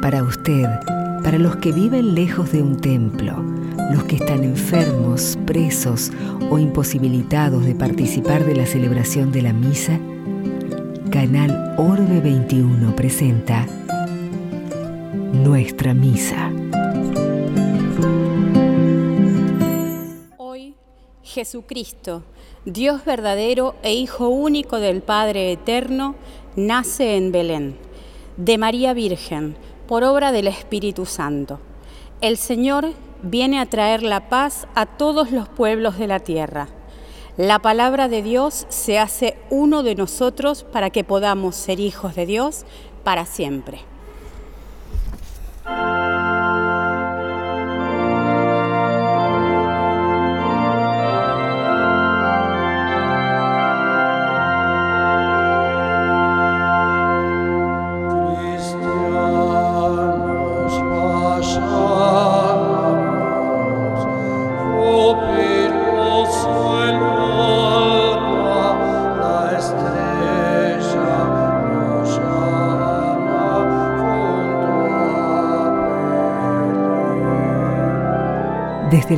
para usted, para los que viven lejos de un templo, los que están enfermos, presos o imposibilitados de participar de la celebración de la misa, Canal Orbe 21 presenta Nuestra Misa. Hoy, Jesucristo, Dios verdadero e Hijo único del Padre Eterno, nace en Belén, de María Virgen, por obra del Espíritu Santo. El Señor viene a traer la paz a todos los pueblos de la tierra. La palabra de Dios se hace uno de nosotros para que podamos ser hijos de Dios para siempre.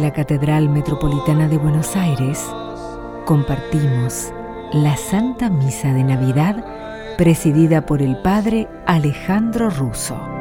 La Catedral Metropolitana de Buenos Aires compartimos la Santa Misa de Navidad presidida por el Padre Alejandro Russo.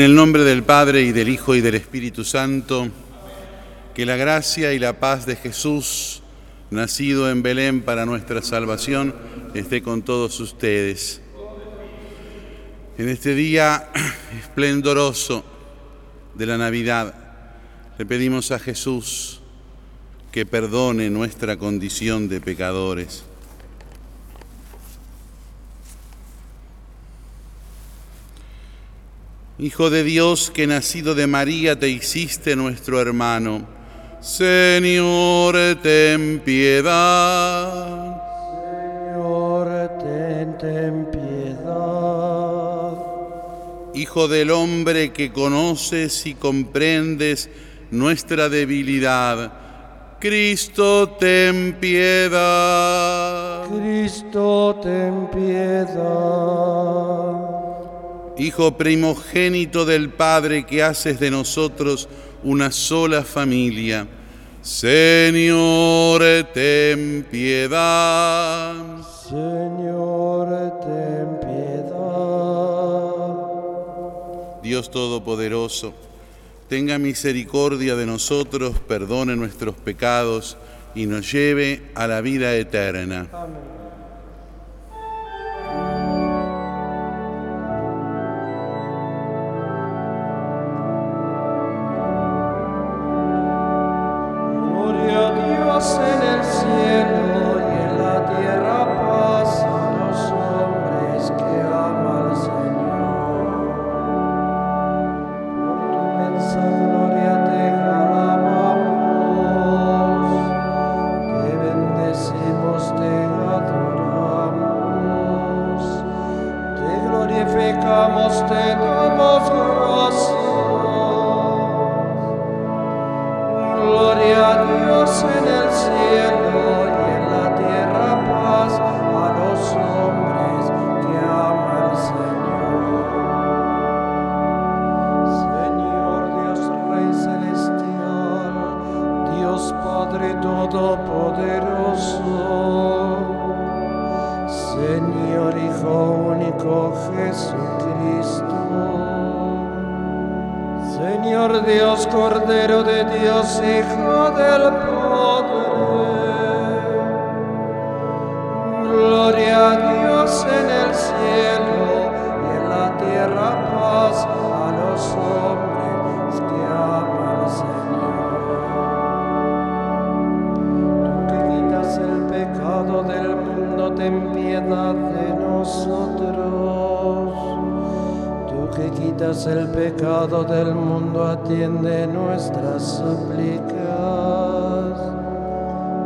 En el nombre del Padre y del Hijo y del Espíritu Santo, que la gracia y la paz de Jesús, nacido en Belén para nuestra salvación, esté con todos ustedes. En este día esplendoroso de la Navidad, le pedimos a Jesús que perdone nuestra condición de pecadores Hijo de Dios que nacido de María te hiciste nuestro hermano. Señor, ten piedad. Señor, ten, ten piedad. Hijo del hombre que conoces y comprendes nuestra debilidad. Cristo, ten piedad. Cristo, ten piedad. Hijo primogénito del Padre que haces de nosotros una sola familia. Señor, ten piedad. Señor, ten piedad. Dios Todopoderoso, tenga misericordia de nosotros, perdone nuestros pecados y nos lleve a la vida eterna. Amén. Nuestras súplicas.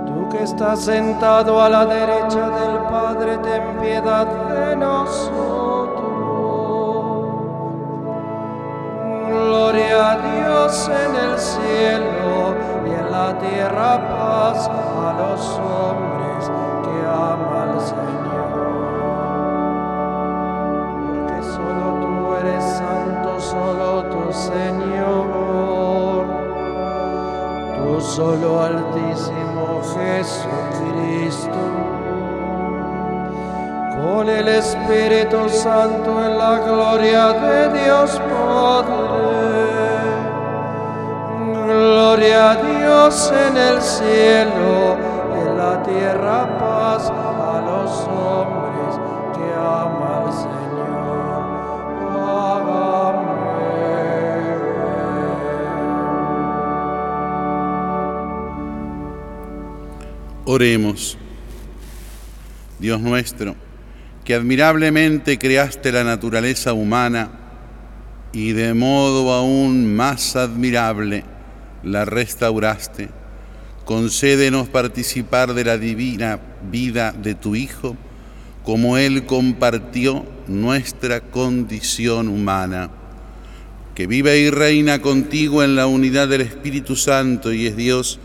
Tú que estás sentado a la derecha del Padre, ten piedad de nosotros. Gloria a Dios en el cielo y en la tierra paz a los hombres que aman al Señor. Solo altísimo Jesucristo. Con el Espíritu Santo en la gloria de Dios Padre. Gloria a Dios en el cielo, en la tierra Oremos. Dios nuestro, que admirablemente creaste la naturaleza humana y de modo aún más admirable la restauraste, concédenos participar de la divina vida de tu Hijo, como Él compartió nuestra condición humana, que vive y reina contigo en la unidad del Espíritu Santo y es Dios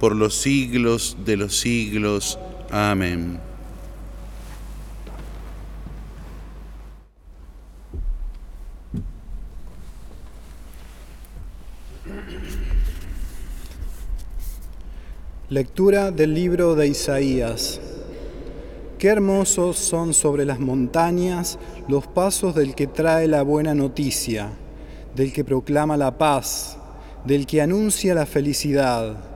por los siglos de los siglos. Amén. Lectura del libro de Isaías. Qué hermosos son sobre las montañas los pasos del que trae la buena noticia, del que proclama la paz, del que anuncia la felicidad,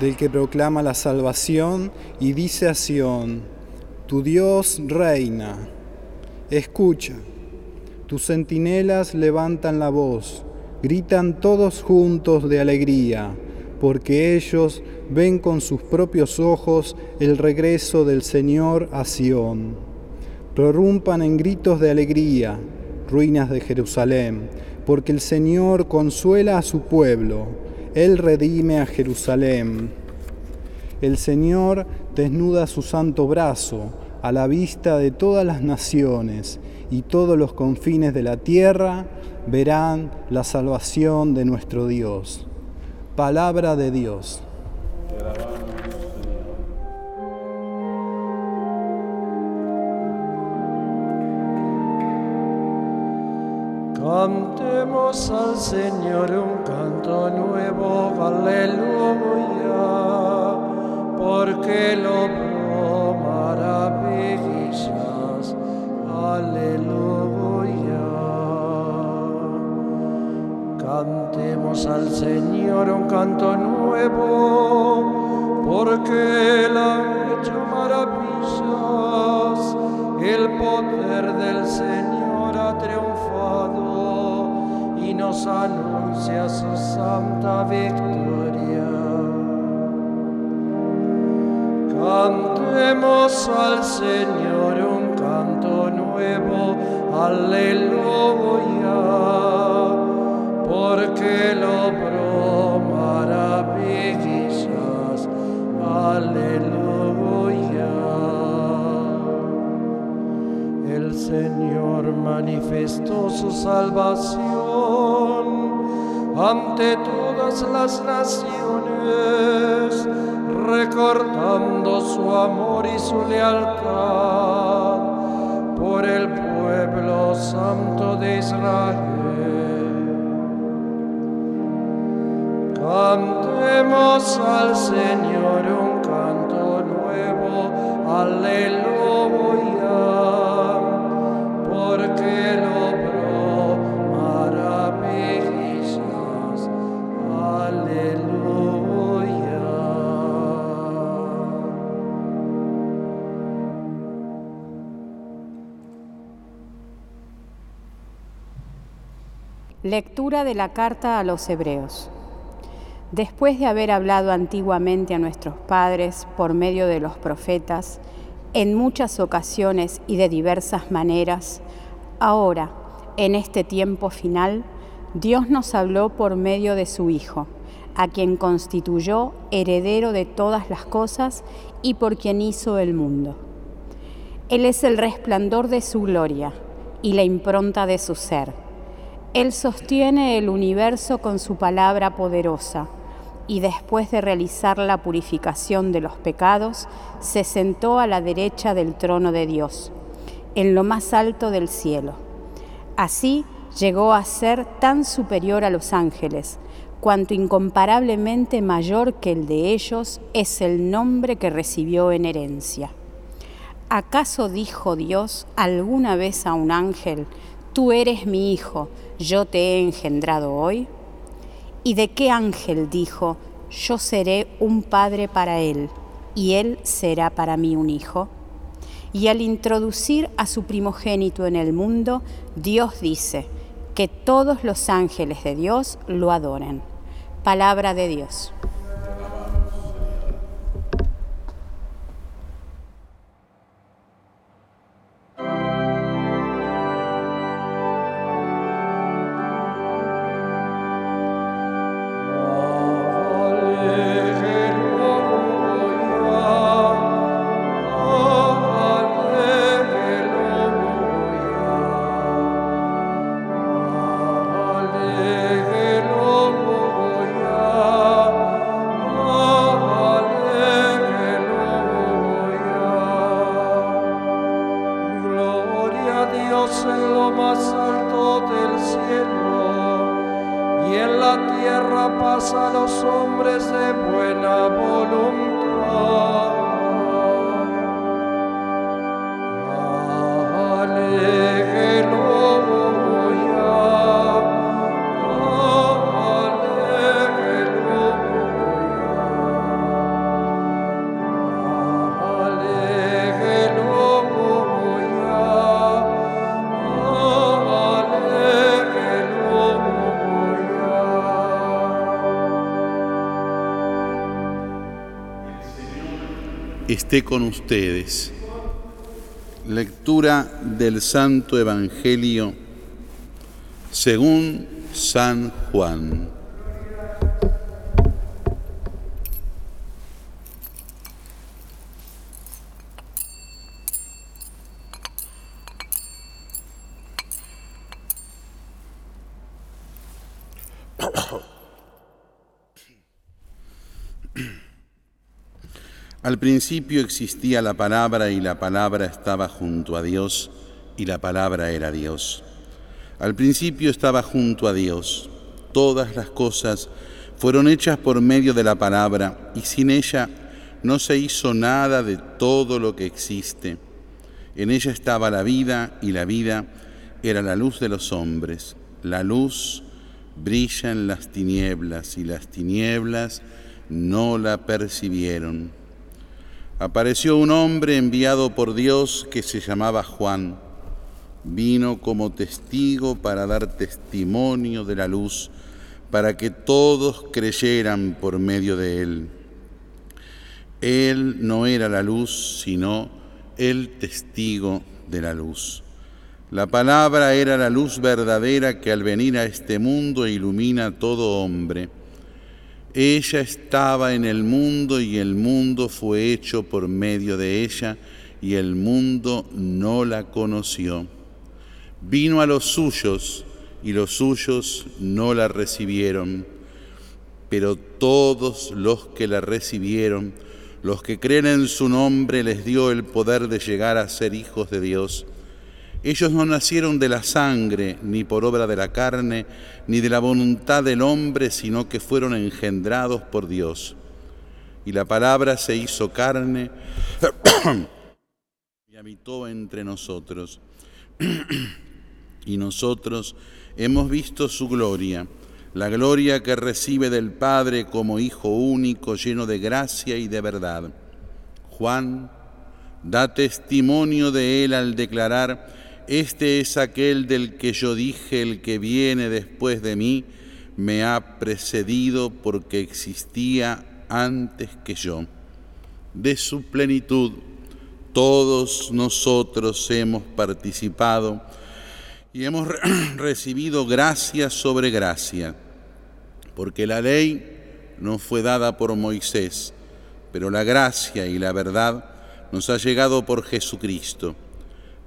del que proclama la salvación y dice a Sión, tu Dios reina. Escucha, tus centinelas levantan la voz, gritan todos juntos de alegría, porque ellos ven con sus propios ojos el regreso del Señor a Sión. Prorrumpan en gritos de alegría, ruinas de Jerusalén, porque el Señor consuela a su pueblo, Él redime a Jerusalén. El Señor desnuda su santo brazo a la vista de todas las naciones, y todos los confines de la tierra verán la salvación de nuestro Dios. Palabra de Dios. Cantemos al Señor un canto nuevo, aleluya, porque lo maravillas, aleluya. Cantemos al Señor un canto nuevo, su salvación ante todas las naciones, recordando su amor y su lealtad Lectura de la carta a los Hebreos. Después de haber hablado antiguamente a nuestros padres por medio de los profetas, en muchas ocasiones y de diversas maneras, ahora, en este tiempo final, Dios nos habló por medio de su Hijo, a quien constituyó heredero de todas las cosas y por quien hizo el mundo. Él es el resplandor de su gloria y la impronta de su ser. Él sostiene el universo con su palabra poderosa y después de realizar la purificación de los pecados, se sentó a la derecha del trono de Dios, en lo más alto del cielo. Así llegó a ser tan superior a los ángeles, cuanto incomparablemente mayor que el de ellos es el nombre que recibió en herencia. ¿Acaso dijo Dios alguna vez a un ángel, Tú eres mi hijo, yo te he engendrado hoy? ¿Y de qué ángel dijo, yo seré un padre para él, y él será para mí un hijo? Y al introducir a su primogénito en el mundo, Dios dice que todos los ángeles de Dios lo adoren. Palabra de Dios. Esté con ustedes. Lectura del Santo Evangelio según San Juan. Al principio existía la palabra y la palabra estaba junto a Dios y la palabra era Dios. Al principio estaba junto a Dios. Todas las cosas fueron hechas por medio de la palabra y sin ella no se hizo nada de todo lo que existe. En ella estaba la vida y la vida era la luz de los hombres. La luz brilla en las tinieblas y las tinieblas no la percibieron. Apareció un hombre enviado por Dios que se llamaba Juan. Vino como testigo para dar testimonio de la luz, para que todos creyeran por medio de él. Él no era la luz, sino el testigo de la luz. La palabra era la luz verdadera que al venir a este mundo ilumina a todo hombre. Ella estaba en el mundo y el mundo fue hecho por medio de ella y el mundo no la conoció. Vino a los suyos y los suyos no la recibieron, pero todos los que la recibieron, los que creen en su nombre, les dio el poder de llegar a ser hijos de Dios. Ellos no nacieron de la sangre, ni por obra de la carne, ni de la voluntad del hombre, sino que fueron engendrados por Dios. Y la palabra se hizo carne y habitó entre nosotros. y nosotros hemos visto su gloria, la gloria que recibe del Padre como Hijo único, lleno de gracia y de verdad. Juan da testimonio de él al declarar, este es aquel del que yo dije, el que viene después de mí, me ha precedido porque existía antes que yo. De su plenitud todos nosotros hemos participado y hemos recibido gracia sobre gracia, porque la ley no fue dada por Moisés, pero la gracia y la verdad nos ha llegado por Jesucristo.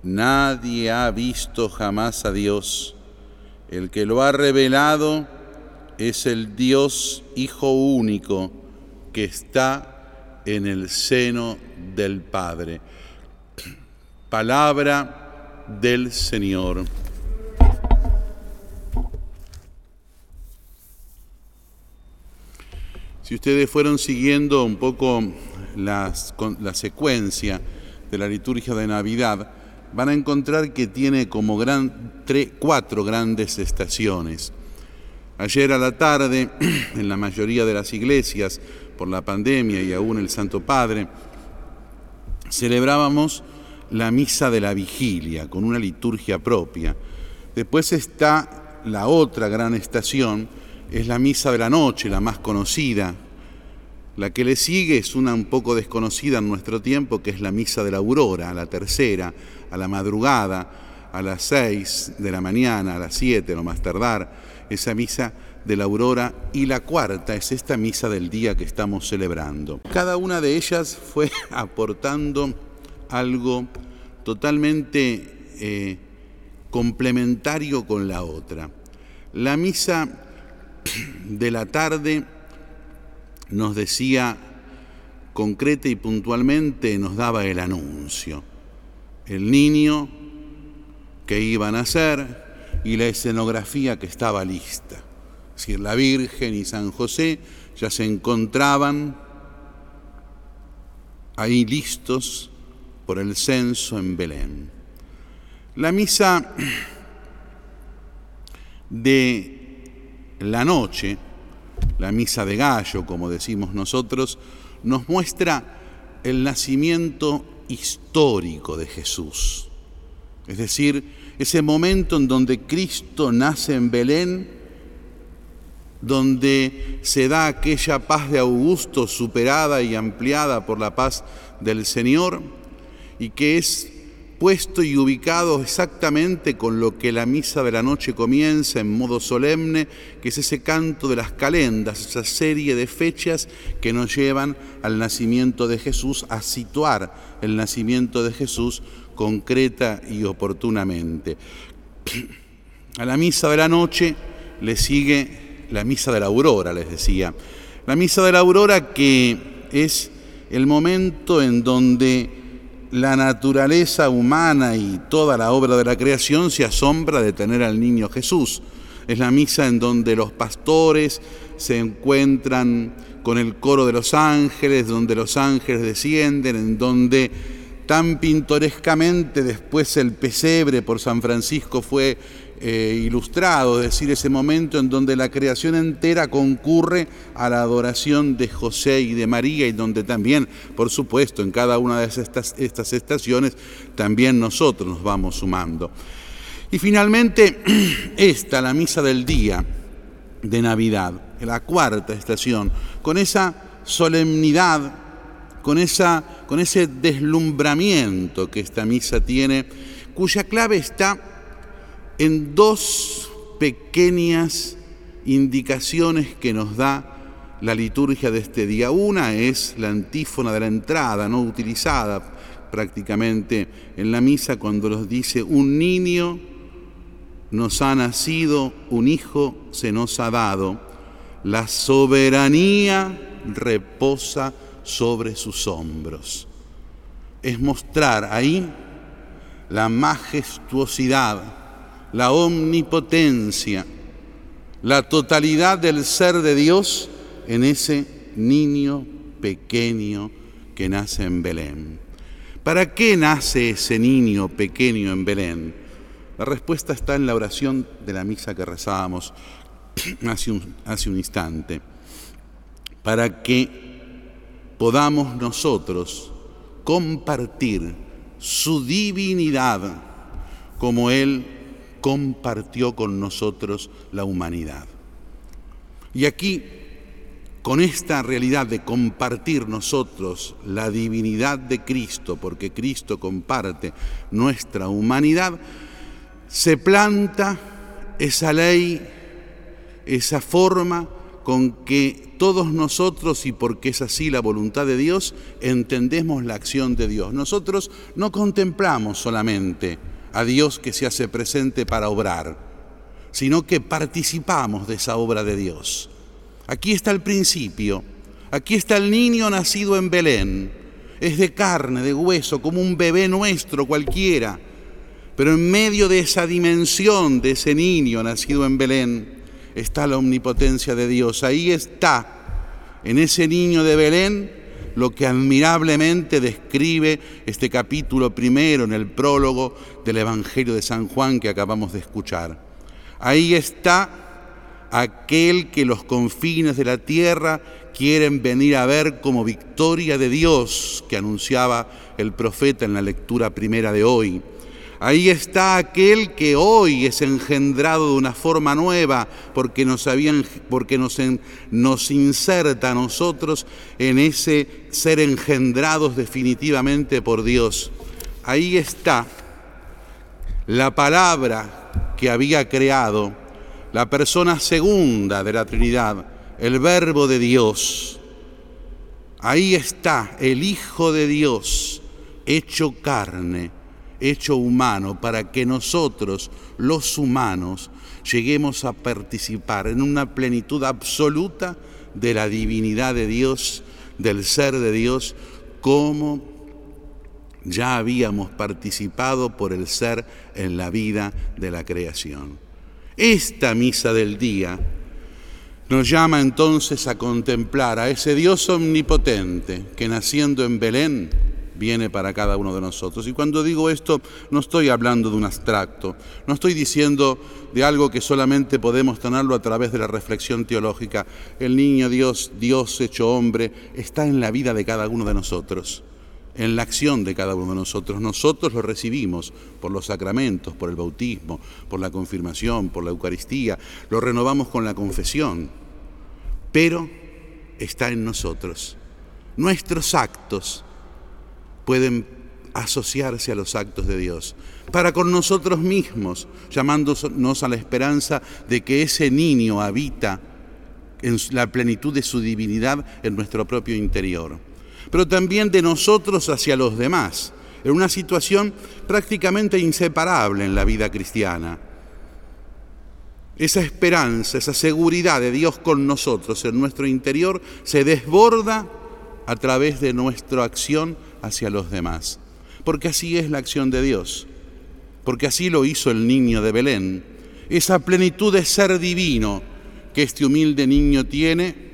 Nadie ha visto jamás a Dios. El que lo ha revelado es el Dios Hijo único que está en el seno del Padre. Palabra del Señor. Si ustedes fueron siguiendo un poco la secuencia de la liturgia de Navidad, van a encontrar que tiene como gran, cuatro grandes estaciones. Ayer a la tarde, en la mayoría de las iglesias, por la pandemia y aún el Santo Padre, celebrábamos la misa de la vigilia con una liturgia propia. Después está la otra gran estación, es la misa de la noche, la más conocida. La que le sigue es una un poco desconocida en nuestro tiempo, que es la misa de la aurora, la tercera, a la madrugada, a las seis de la mañana, a las siete, lo más tardar, esa misa de la aurora. Y la cuarta es esta misa del día que estamos celebrando. Cada una de ellas fue aportando algo totalmente eh, complementario con la otra. La misa de la tarde nos decía concreta y puntualmente, nos daba el anuncio el niño que iba a nacer y la escenografía que estaba lista. Es decir, la Virgen y San José ya se encontraban ahí listos por el censo en Belén. La misa de la noche, la misa de gallo, como decimos nosotros, nos muestra el nacimiento histórico de Jesús. Es decir, ese momento en donde Cristo nace en Belén, donde se da aquella paz de Augusto superada y ampliada por la paz del Señor, y que es puesto y ubicado exactamente con lo que la misa de la noche comienza en modo solemne, que es ese canto de las calendas, esa serie de fechas que nos llevan al nacimiento de Jesús, a situar el nacimiento de Jesús concreta y oportunamente. A la misa de la noche le sigue la misa de la aurora, les decía. La misa de la aurora que es el momento en donde la naturaleza humana y toda la obra de la creación se asombra de tener al niño Jesús. Es la misa en donde los pastores se encuentran con el coro de los ángeles, donde los ángeles descienden, en donde tan pintorescamente después el pesebre por San Francisco fue eh, ilustrado, es decir, ese momento en donde la creación entera concurre a la adoración de José y de María y donde también, por supuesto, en cada una de estas, estaciones, también nosotros nos vamos sumando. Y finalmente, esta, la misa del día de Navidad, la cuarta estación, con esa solemnidad, con, esa, con ese deslumbramiento que esta misa tiene, cuya clave está en dos pequeñas indicaciones que nos da la liturgia de este día. Una es la antífona de la entrada, no utilizada prácticamente en la misa cuando nos dice, un niño nos ha nacido, un hijo se nos ha dado, la soberanía reposa sobre sus hombros. Es mostrar ahí la majestuosidad, la omnipotencia, la totalidad del ser de Dios en ese niño pequeño que nace en Belén. ¿Para qué nace ese niño pequeño en Belén? La respuesta está en la oración de la misa que rezábamos hace un, instante. Para que podamos nosotros compartir su divinidad como Él compartió con nosotros la humanidad. Y aquí, con esta realidad de compartir nosotros la divinidad de Cristo, porque Cristo comparte nuestra humanidad, se planta esa ley, esa forma con que todos nosotros, y porque es así la voluntad de Dios, entendemos la acción de Dios. Nosotros no contemplamos solamente a Dios que se hace presente para obrar, sino que participamos de esa obra de Dios. Aquí está el principio, aquí está el niño nacido en Belén, es de carne, de hueso, como un bebé nuestro cualquiera, pero en medio de esa dimensión de ese niño nacido en Belén, está la omnipotencia de Dios. Ahí está, en ese niño de Belén, lo que admirablemente describe este capítulo primero en el prólogo del Evangelio de San Juan que acabamos de escuchar. Ahí está aquel que los confines de la tierra quieren venir a ver como victoria de Dios que anunciaba el profeta en la lectura primera de hoy. Ahí está aquel que hoy es engendrado de una forma nueva porque nos, inserta a nosotros en ese ser engendrados definitivamente por Dios. Ahí está la palabra que había creado, la persona segunda de la Trinidad, el verbo de Dios. Ahí está el Hijo de Dios hecho carne hecho humano para que nosotros, los humanos, lleguemos a participar en una plenitud absoluta de la divinidad de Dios, del ser de Dios, como ya habíamos participado por el ser en la vida de la creación. Esta misa del día nos llama entonces a contemplar a ese Dios omnipotente que naciendo en Belén, viene para cada uno de nosotros. Y cuando digo esto, no estoy hablando de un abstracto, no estoy diciendo de algo que solamente podemos tenerlo a través de la reflexión teológica. El niño Dios, Dios hecho hombre, está en la vida de cada uno de nosotros en la acción de cada uno de nosotros. Nosotros lo recibimos por los sacramentos, por el bautismo, por la confirmación, por la Eucaristía, lo renovamos con la confesión, pero está en nosotros. Nuestros actos pueden asociarse a los actos de Dios, para con nosotros mismos, llamándonos a la esperanza de que ese niño habita en la plenitud de su divinidad en nuestro propio interior, pero también de nosotros hacia los demás, en una situación prácticamente inseparable en la vida cristiana. Esa esperanza, esa seguridad de Dios con nosotros en nuestro interior se desborda a través de nuestra acción hacia los demás. Porque así es la acción de Dios. Porque así lo hizo el niño de Belén. Esa plenitud de ser divino que este humilde niño tiene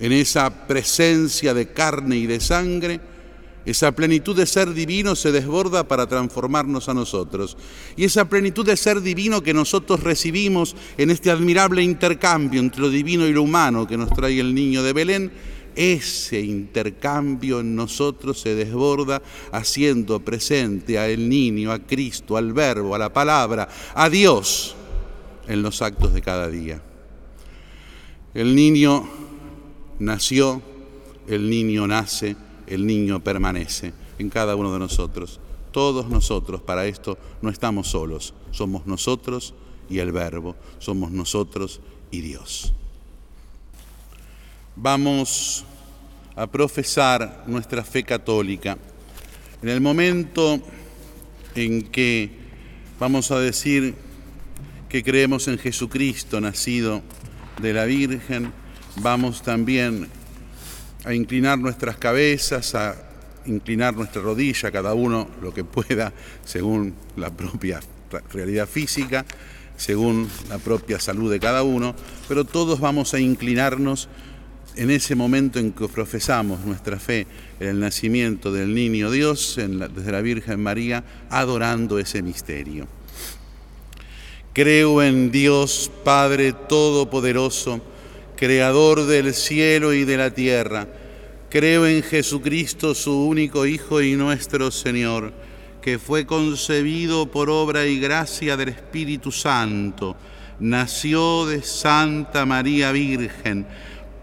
en esa presencia de carne y de sangre, esa plenitud de ser divino se desborda para transformarnos a nosotros. Y esa plenitud de ser divino que nosotros recibimos en este admirable intercambio entre lo divino y lo humano que nos trae el niño de Belén, ese intercambio en nosotros se desborda haciendo presente al niño, a Cristo, al verbo, a la palabra, a Dios en los actos de cada día. El niño nació, el niño nace, el niño permanece en cada uno de nosotros. Todos nosotros para esto no estamos solos, somos nosotros y el verbo, somos nosotros y Dios vamos a profesar nuestra fe católica. En el momento en que vamos a decir que creemos en Jesucristo nacido de la Virgen, vamos también a inclinar nuestras cabezas, a inclinar nuestra rodilla, cada uno lo que pueda, según la propia realidad física, según la propia salud de cada uno, pero todos vamos a inclinarnos en ese momento en que profesamos nuestra fe en el nacimiento del niño Dios, desde la Virgen María, adorando ese misterio. Creo en Dios Padre Todopoderoso, Creador del cielo y de la tierra. Creo en Jesucristo, su único Hijo y nuestro Señor, que fue concebido por obra y gracia del Espíritu Santo, nació de Santa María Virgen,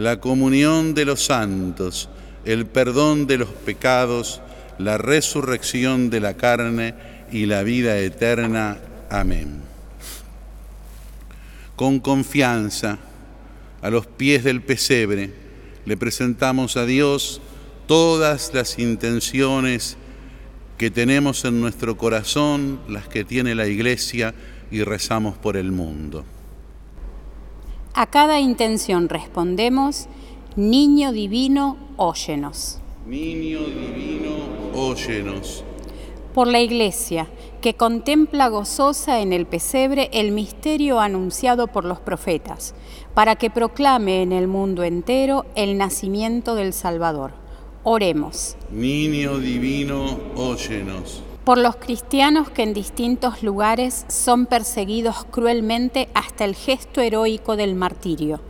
la comunión de los santos, el perdón de los pecados, la resurrección de la carne y la vida eterna. Amén. Con confianza, a los pies del pesebre, le presentamos a Dios todas las intenciones que tenemos en nuestro corazón, las que tiene la Iglesia, y rezamos por el mundo. A cada intención respondemos, Niño Divino, óyenos. Niño Divino, óyenos. Por la Iglesia, que contempla gozosa en el pesebre el misterio anunciado por los profetas, para que proclame en el mundo entero el nacimiento del Salvador. Oremos. Niño Divino, óyenos por los cristianos que en distintos lugares son perseguidos cruelmente hasta el gesto heroico del martirio,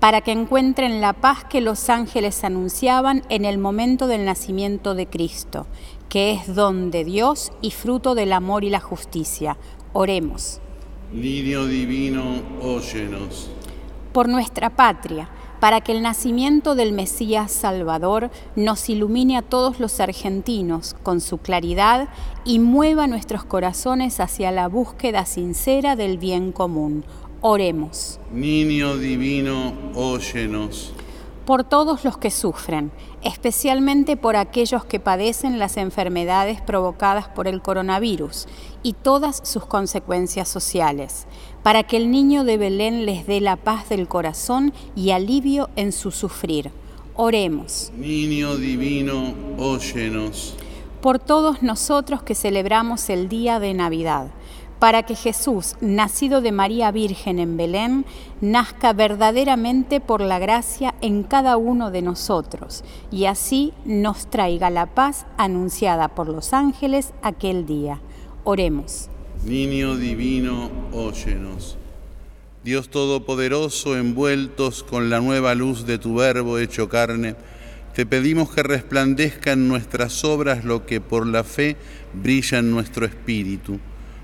para que encuentren la paz que los ángeles anunciaban en el momento del nacimiento de Cristo, que es don de Dios y fruto del amor y la justicia. Oremos. Niño divino, óyenos. Por nuestra patria, para que el nacimiento del Mesías Salvador nos ilumine a todos los argentinos con su claridad y mueva nuestros corazones hacia la búsqueda sincera del bien común. Oremos. Niño divino, óyenos. Por todos los que sufren, especialmente por aquellos que padecen las enfermedades provocadas por el coronavirus y todas sus consecuencias sociales para que el niño de Belén les dé la paz del corazón y alivio en su sufrir. Oremos. Niño divino, óyenos. Por todos nosotros que celebramos el día de Navidad, para que Jesús, nacido de María Virgen en Belén, nazca verdaderamente por la gracia en cada uno de nosotros y así nos traiga la paz anunciada por los ángeles aquel día. Oremos. Niño divino, óyenos. Dios Todopoderoso, envueltos con la nueva luz de tu Verbo hecho carne, te pedimos que resplandezca en nuestras obras lo que por la fe brilla en nuestro espíritu.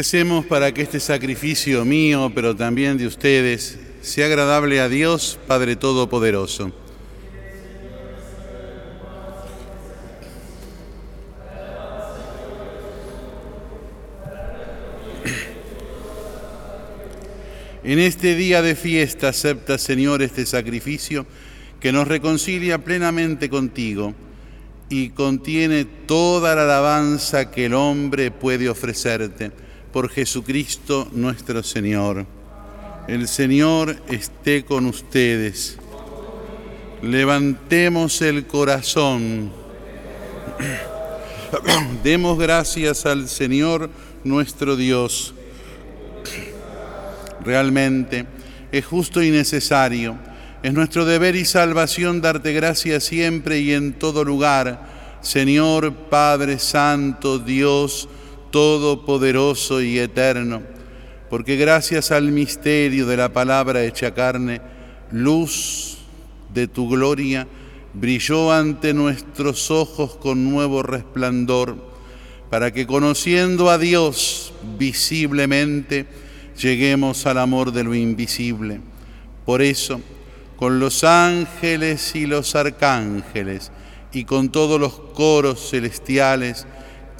Recemos para que este sacrificio mío, pero también de ustedes, sea agradable a Dios, Padre Todopoderoso. En este día de fiesta acepta, Señor, este sacrificio que nos reconcilia plenamente contigo y contiene toda la alabanza que el hombre puede ofrecerte por Jesucristo nuestro Señor. El Señor esté con ustedes. Levantemos el corazón. Demos gracias al Señor nuestro Dios. Realmente es justo y necesario. Es nuestro deber y salvación darte gracias siempre y en todo lugar. Señor Padre Santo, Dios, todopoderoso y eterno, porque gracias al misterio de la palabra hecha carne, luz de tu gloria brilló ante nuestros ojos con nuevo resplandor, para que conociendo a Dios visiblemente, lleguemos al amor de lo invisible. Por eso, con los ángeles y los arcángeles, y con todos los coros celestiales,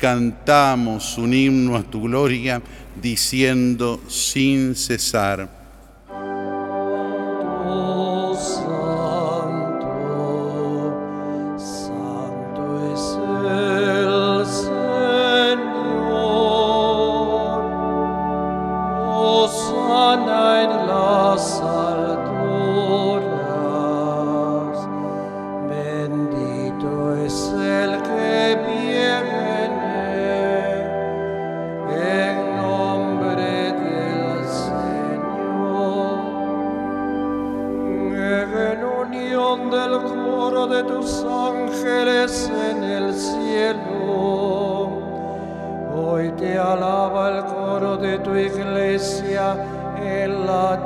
cantamos un himno a tu gloria diciendo sin cesar. alaba el coro iglesia en la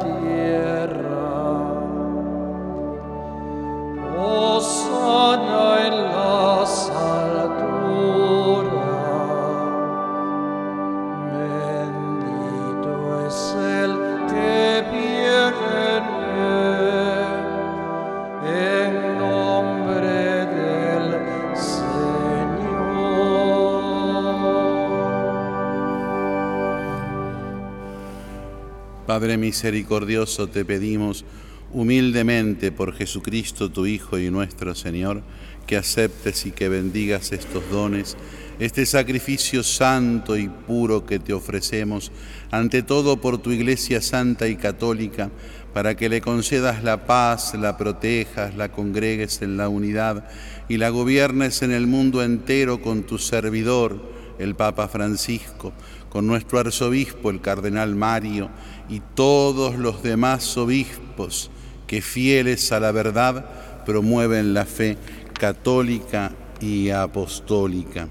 misericordioso, te pedimos humildemente por Jesucristo, tu Hijo y nuestro Señor, que aceptes y que bendigas estos dones, este sacrificio santo y puro que te ofrecemos, ante todo por tu Iglesia Santa y Católica, para que le concedas la paz, la protejas, la congregues en la unidad y la gobiernes en el mundo entero con tu servidor, el Papa Francisco, con nuestro arzobispo, el Cardenal Mario, y todos los demás obispos que fieles a la verdad promueven la fe católica y apostólica.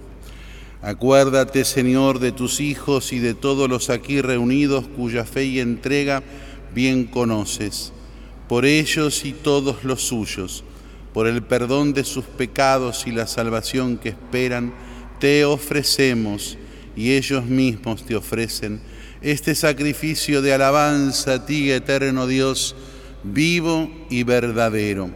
Acuérdate, Señor, de tus hijos y de todos los aquí reunidos cuya fe y entrega bien conoces, por ellos y todos los suyos, por el perdón de sus pecados y la salvación que esperan, te ofrecemos y ellos mismos te ofrecen este sacrificio de alabanza a ti, eterno Dios, vivo y verdadero.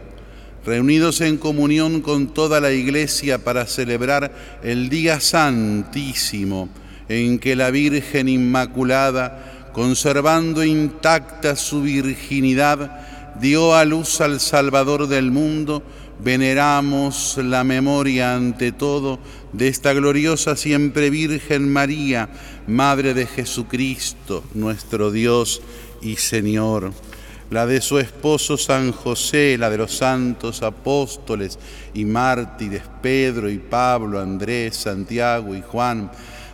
Reunidos en comunión con toda la Iglesia para celebrar el día santísimo en que la Virgen Inmaculada, conservando intacta su virginidad, dio a luz al Salvador del mundo, veneramos la memoria ante todo de esta gloriosa siempre Virgen María, Madre de Jesucristo, nuestro Dios y Señor, la de su esposo San José, la de los santos apóstoles y mártires Pedro y Pablo, Andrés, Santiago y Juan,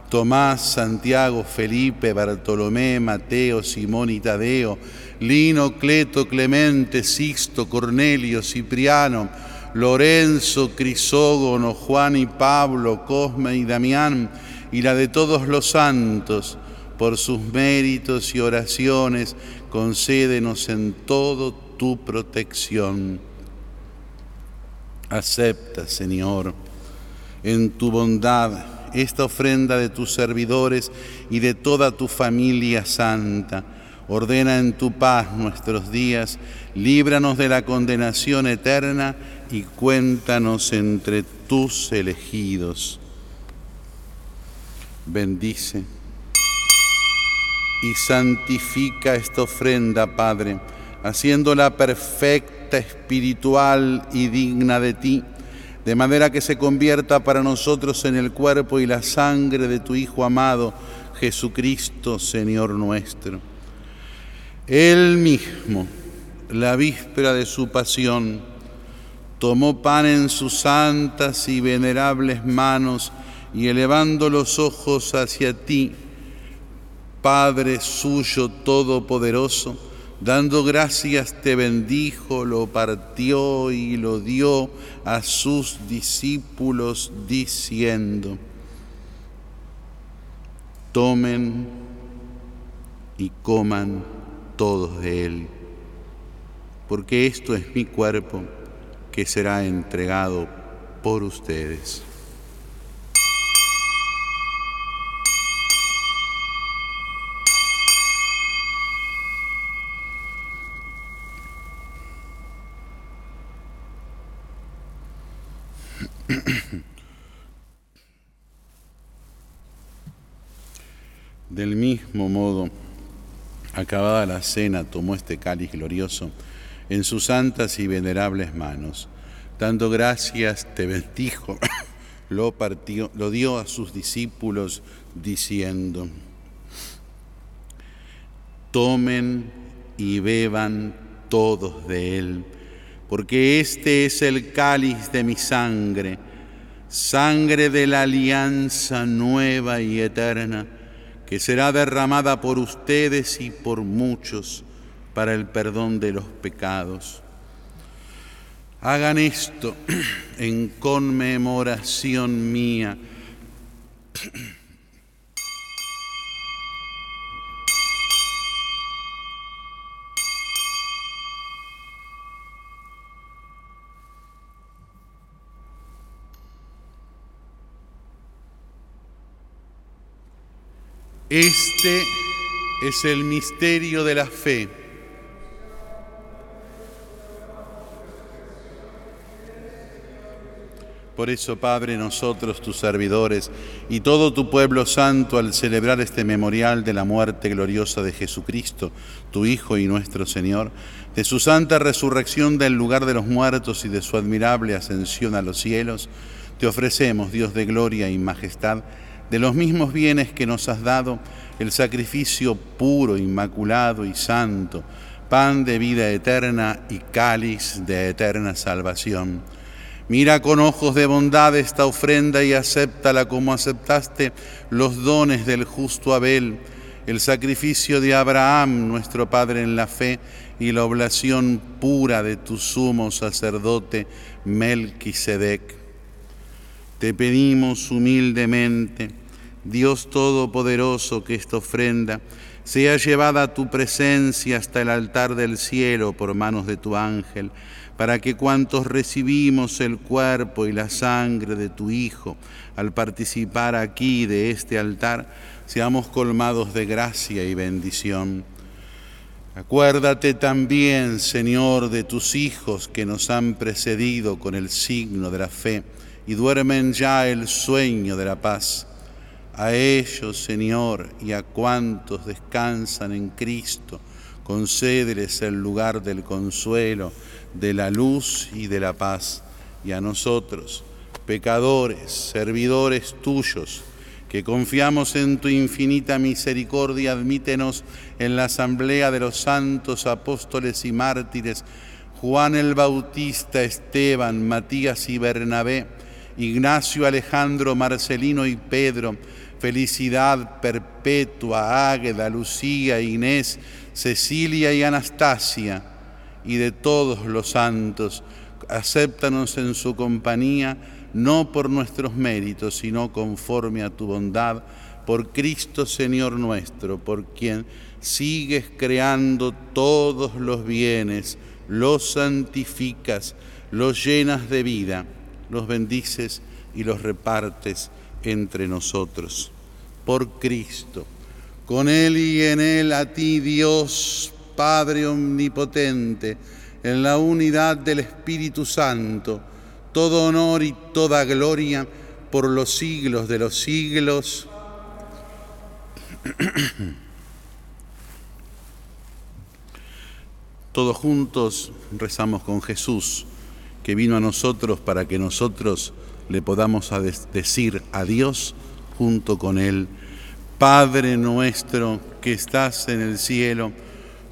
Tomás, Santiago, Felipe, Bartolomé, Mateo, Simón y Tadeo, Lino, Cleto, Clemente, Sixto, Cornelio, Cipriano, Lorenzo, Crisógono, Juan y Pablo, Cosme y Damián, y la de todos los santos, por sus méritos y oraciones, concédenos en todo tu protección. Acepta, Señor, en tu bondad esta ofrenda de tus servidores y de toda tu familia santa. Ordena en tu paz nuestros días, líbranos de la condenación eterna y cuéntanos entre tus elegidos. Bendice y santifica esta ofrenda, Padre, haciéndola perfecta, espiritual y digna de ti, de manera que se convierta para nosotros en el cuerpo y la sangre de tu Hijo amado, Jesucristo, Señor nuestro. Él mismo, la víspera de su pasión, tomó pan en sus santas y venerables manos y elevando los ojos hacia ti, Padre suyo todopoderoso, dando gracias te bendijo, lo partió y lo dio a sus discípulos diciendo, tomen y coman todos de él, porque esto es mi cuerpo que será entregado por ustedes. Del mismo modo, acabada la cena, tomó este cáliz glorioso en sus santas y venerables manos. Dando gracias, te bendijo, lo partió, lo dio a sus discípulos, diciendo: Tomen y beban todos de él, porque este es el cáliz de mi sangre, sangre de la alianza nueva y eterna, que será derramada por ustedes y por muchos para el perdón de los pecados. Hagan esto en conmemoración mía. Este es el misterio de la fe. Por eso, Padre, nosotros, tus servidores, y todo tu pueblo santo, al celebrar este memorial de la muerte gloriosa de Jesucristo, tu Hijo y nuestro Señor, de su santa resurrección del lugar de los muertos y de su admirable ascensión a los cielos, te ofrecemos, Dios de gloria y majestad, de los mismos bienes que nos has dado, el sacrificio puro, inmaculado y santo, pan de vida eterna y cáliz de eterna salvación Mira con ojos de bondad esta ofrenda y acéptala como aceptaste los dones del justo Abel, el sacrificio de Abraham, nuestro Padre en la fe, y la oblación pura de tu sumo sacerdote Melquisedec. Te pedimos humildemente, Dios Todopoderoso, que esta ofrenda sea llevada a tu presencia hasta el altar del cielo por manos de tu ángel para que cuantos recibimos el cuerpo y la sangre de tu Hijo al participar aquí de este altar, seamos colmados de gracia y bendición. Acuérdate también, Señor, de tus hijos que nos han precedido con el signo de la fe y duermen ya el sueño de la paz. A ellos, Señor, y a cuantos descansan en Cristo, concédeles el lugar del consuelo de la luz y de la paz, y a nosotros, pecadores, servidores tuyos, que confiamos en tu infinita misericordia, admítenos en la asamblea de los santos apóstoles y mártires, Juan el Bautista, Esteban, Matías y Bernabé, Ignacio, Alejandro, Marcelino y Pedro, Felicidad Perpetua, Águeda, Lucía, Inés, Cecilia y Anastasia, y de todos los santos, acéptanos en su compañía, no por nuestros méritos, sino conforme a tu bondad, por Cristo Señor nuestro, por quien sigues creando todos los bienes, los santificas, los llenas de vida, los bendices y los repartes entre nosotros. Por Cristo, con Él y en Él, a ti Dios Padre Omnipotente, en la unidad del Espíritu Santo, todo honor y toda gloria por los siglos de los siglos. Todos juntos rezamos con Jesús, que vino a nosotros para que nosotros le podamos decir a Dios junto con Él, Padre nuestro que estás en el cielo,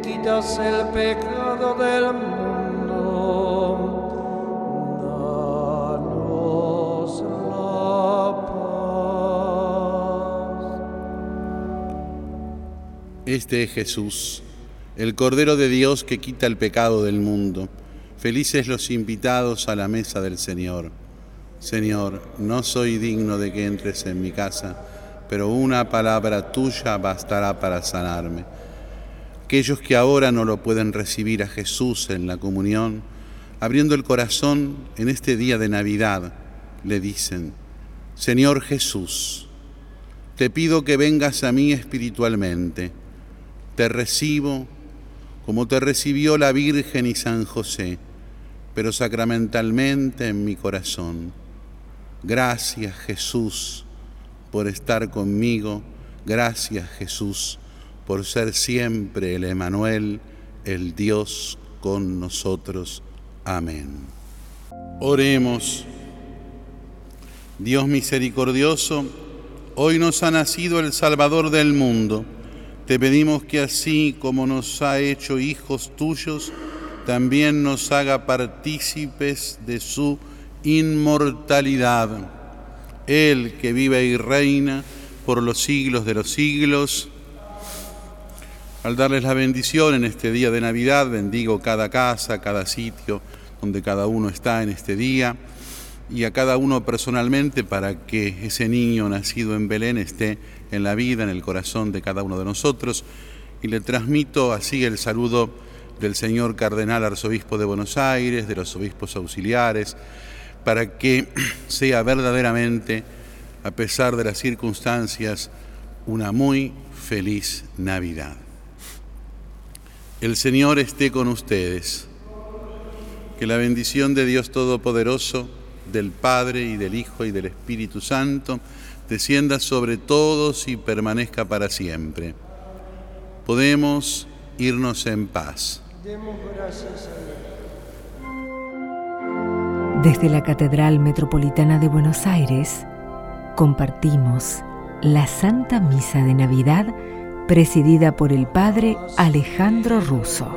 quitas el pecado del mundo. Danos la paz. Este es Jesús, el Cordero de Dios que quita el pecado del mundo. Felices los invitados a la mesa del Señor. Señor, no soy digno de que entres en mi casa, pero una palabra tuya bastará para sanarme. Aquellos que ahora no lo pueden recibir a Jesús en la comunión, abriendo el corazón en este día de Navidad, le dicen, Señor Jesús, te pido que vengas a mí espiritualmente te recibo como te recibió la Virgen y San José, pero sacramentalmente en mi corazón. Gracias Jesús por estar conmigo, gracias Jesús por ser siempre el Emanuel, el Dios con nosotros. Amén. Oremos. Dios misericordioso, hoy nos ha nacido el Salvador del mundo te pedimos que así como nos ha hecho hijos tuyos, también nos haga partícipes de su inmortalidad. Él que vive y reina por los siglos de los siglos. Al darles la bendición en este día de Navidad, bendigo cada casa, cada sitio donde cada uno está en este día y a cada uno personalmente para que ese niño nacido en Belén esté en la vida, en el corazón de cada uno de nosotros. Y le transmito así el saludo del señor cardenal arzobispo de Buenos Aires, de los obispos auxiliares, para que sea verdaderamente, a pesar de las circunstancias, una muy feliz Navidad. El Señor esté con ustedes. Que la bendición de Dios Todopoderoso, del Padre y del Hijo y del Espíritu Santo, descienda sobre todos y permanezca para siempre. Podemos irnos en paz. Desde la Catedral Metropolitana de Buenos Aires, compartimos la Santa Misa de Navidad presidida por el Padre Alejandro Russo.